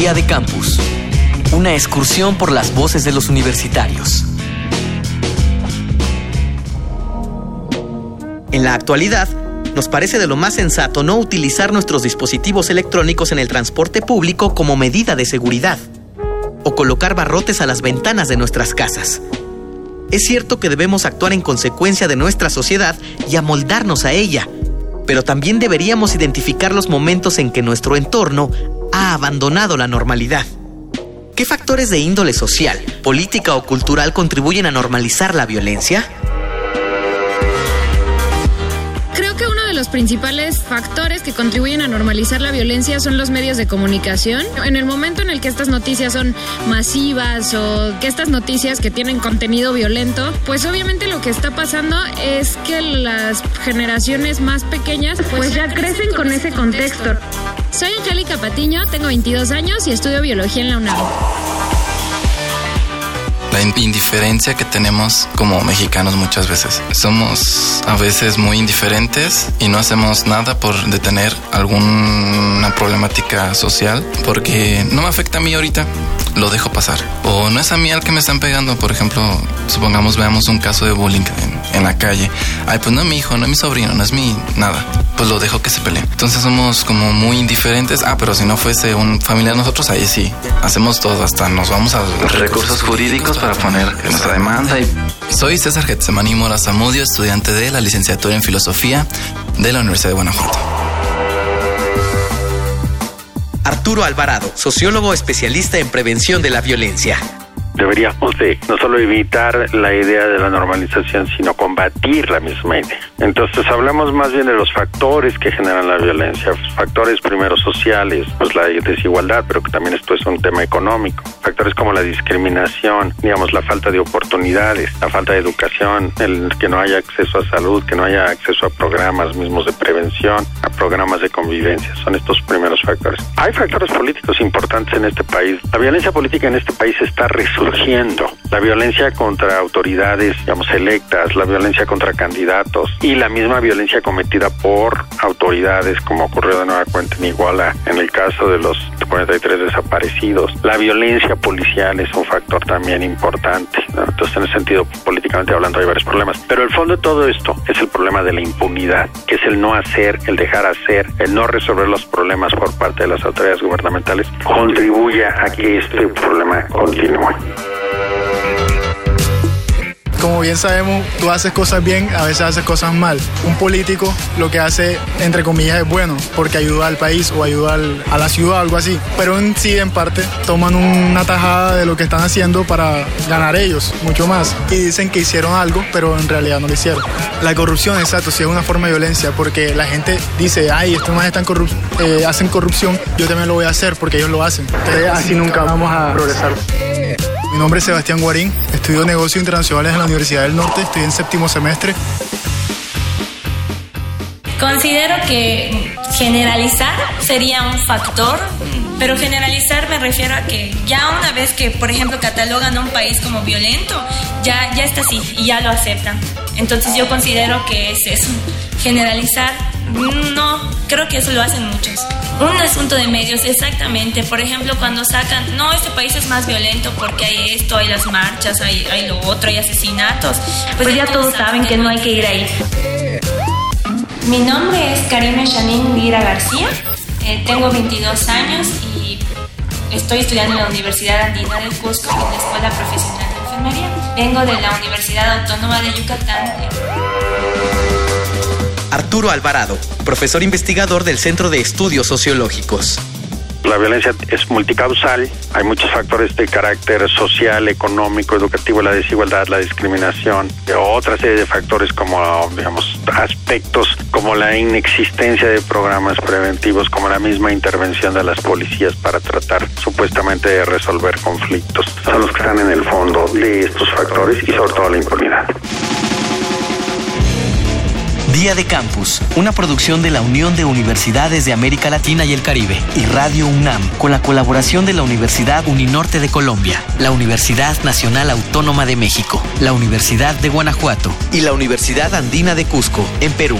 Día de Campus. Una excursión por las voces de los universitarios. En la actualidad, nos parece de lo más sensato no utilizar nuestros dispositivos electrónicos en el transporte público como medida de seguridad o colocar barrotes a las ventanas de nuestras casas. Es cierto que debemos actuar en consecuencia de nuestra sociedad y amoldarnos a ella, pero también deberíamos identificar los momentos en que nuestro entorno ha abandonado la normalidad. ¿Qué factores de índole social, política o cultural contribuyen a normalizar la violencia? Los principales factores que contribuyen a normalizar la violencia son los medios de comunicación. En el momento en el que estas noticias son masivas o que estas noticias que tienen contenido violento, pues obviamente lo que está pasando es que las generaciones más pequeñas pues, pues ya crecen con ese contexto. Soy Angélica Patiño, tengo 22 años y estudio biología en la UNAM indiferencia que tenemos como mexicanos muchas veces. Somos a veces muy indiferentes y no hacemos nada por detener alguna problemática social porque no me afecta a mí ahorita, lo dejo pasar. O no es a mí al que me están pegando, por ejemplo, supongamos veamos un caso de bullying en, la calle. Ay, pues no es mi hijo, no es mi sobrino, no es mi nada pues lo dejo que se pelee. Entonces somos como muy indiferentes. Ah, pero si no fuese un familiar de nosotros, ahí sí, hacemos todo, hasta nos vamos a recursos jurídicos para poner nuestra demanda. Soy César Getsemani Mora Zamudio, estudiante de la licenciatura en Filosofía de la Universidad de Guanajuato. Arturo Alvarado, sociólogo especialista en prevención de la violencia deberíamos de no solo evitar la idea de la normalización, sino combatir la misma idea. Entonces hablamos más bien de los factores que generan la violencia, factores primero sociales, pues la desigualdad, pero que también esto es un tema económico, factores como la discriminación, digamos la falta de oportunidades, la falta de educación, el que no haya acceso a salud, que no haya acceso a programas mismos de prevención, a programas de convivencia, son estos primeros factores. Hay factores políticos importantes en este país. La violencia política en este país está resurgiendo surgiendo la violencia contra autoridades, digamos, electas, la violencia contra candidatos y la misma violencia cometida por autoridades, como ocurrió de nueva cuenta en Iguala en el caso de los 43 desaparecidos. La violencia policial es un factor también importante. Entonces, en ese sentido, políticamente hablando, hay varios problemas. Pero el fondo de todo esto es el problema de la impunidad, que es el no hacer, el dejar hacer, el no resolver los problemas por parte de las autoridades gubernamentales, contribuye a que este problema continúe como bien sabemos, tú haces cosas bien, a veces haces cosas mal. Un político lo que hace, entre comillas, es bueno, porque ayuda al país o ayuda a la ciudad, algo así. Pero en sí, en parte, toman una tajada de lo que están haciendo para ganar ellos, mucho más. Y dicen que hicieron algo, pero en realidad no lo hicieron. La corrupción, exacto, sí es una forma de violencia, porque la gente dice, ay, estos más están eh, hacen corrupción, yo también lo voy a hacer porque ellos lo hacen. así nunca vamos a progresar. Mi nombre es Sebastián Guarín, estudio negocios internacionales en la Universidad del Norte, estoy en séptimo semestre. Considero que generalizar sería un factor, pero generalizar me refiero a que ya una vez que, por ejemplo, catalogan a un país como violento, ya, ya está así y ya lo aceptan. Entonces yo considero que es eso, generalizar, no, creo que eso lo hacen muchos un asunto de medios, exactamente. Por ejemplo, cuando sacan, no, este país es más violento porque hay esto, hay las marchas, hay, hay lo otro, hay asesinatos. Pues, pues ya, todos saben que no hay que ir ahí. Mi nombre es Karime Shanin Lira García, eh, tengo 22 años y estoy estudiando en la Universidad Andina del Cusco, en la Escuela Profesional de Enfermería. Vengo de la Universidad Autónoma de Yucatán. Arturo Alvarado, profesor investigador del Centro de Estudios Sociológicos. La violencia es multicausal, hay muchos factores de carácter social, económico, educativo, la desigualdad, la discriminación, otra serie de factores como, digamos, aspectos como la inexistencia de programas preventivos, como la misma intervención de las policías para tratar supuestamente de resolver conflictos. Son los que están en el fondo de estos factores y sobre todo la impunidad. Día de Campus, una producción de la Unión de Universidades de América Latina y el Caribe y Radio UNAM, con la colaboración de la Universidad Uninorte de Colombia, la Universidad Nacional Autónoma de México, la Universidad de Guanajuato y la Universidad Andina de Cusco, en Perú.